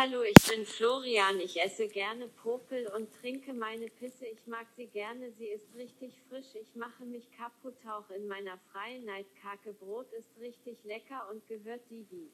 Hallo, ich bin Florian. Ich esse gerne Popel und trinke meine Pisse. Ich mag sie gerne. Sie ist richtig frisch. Ich mache mich kaputt auch in meiner freien Kake Brot ist richtig lecker und gehört Didi.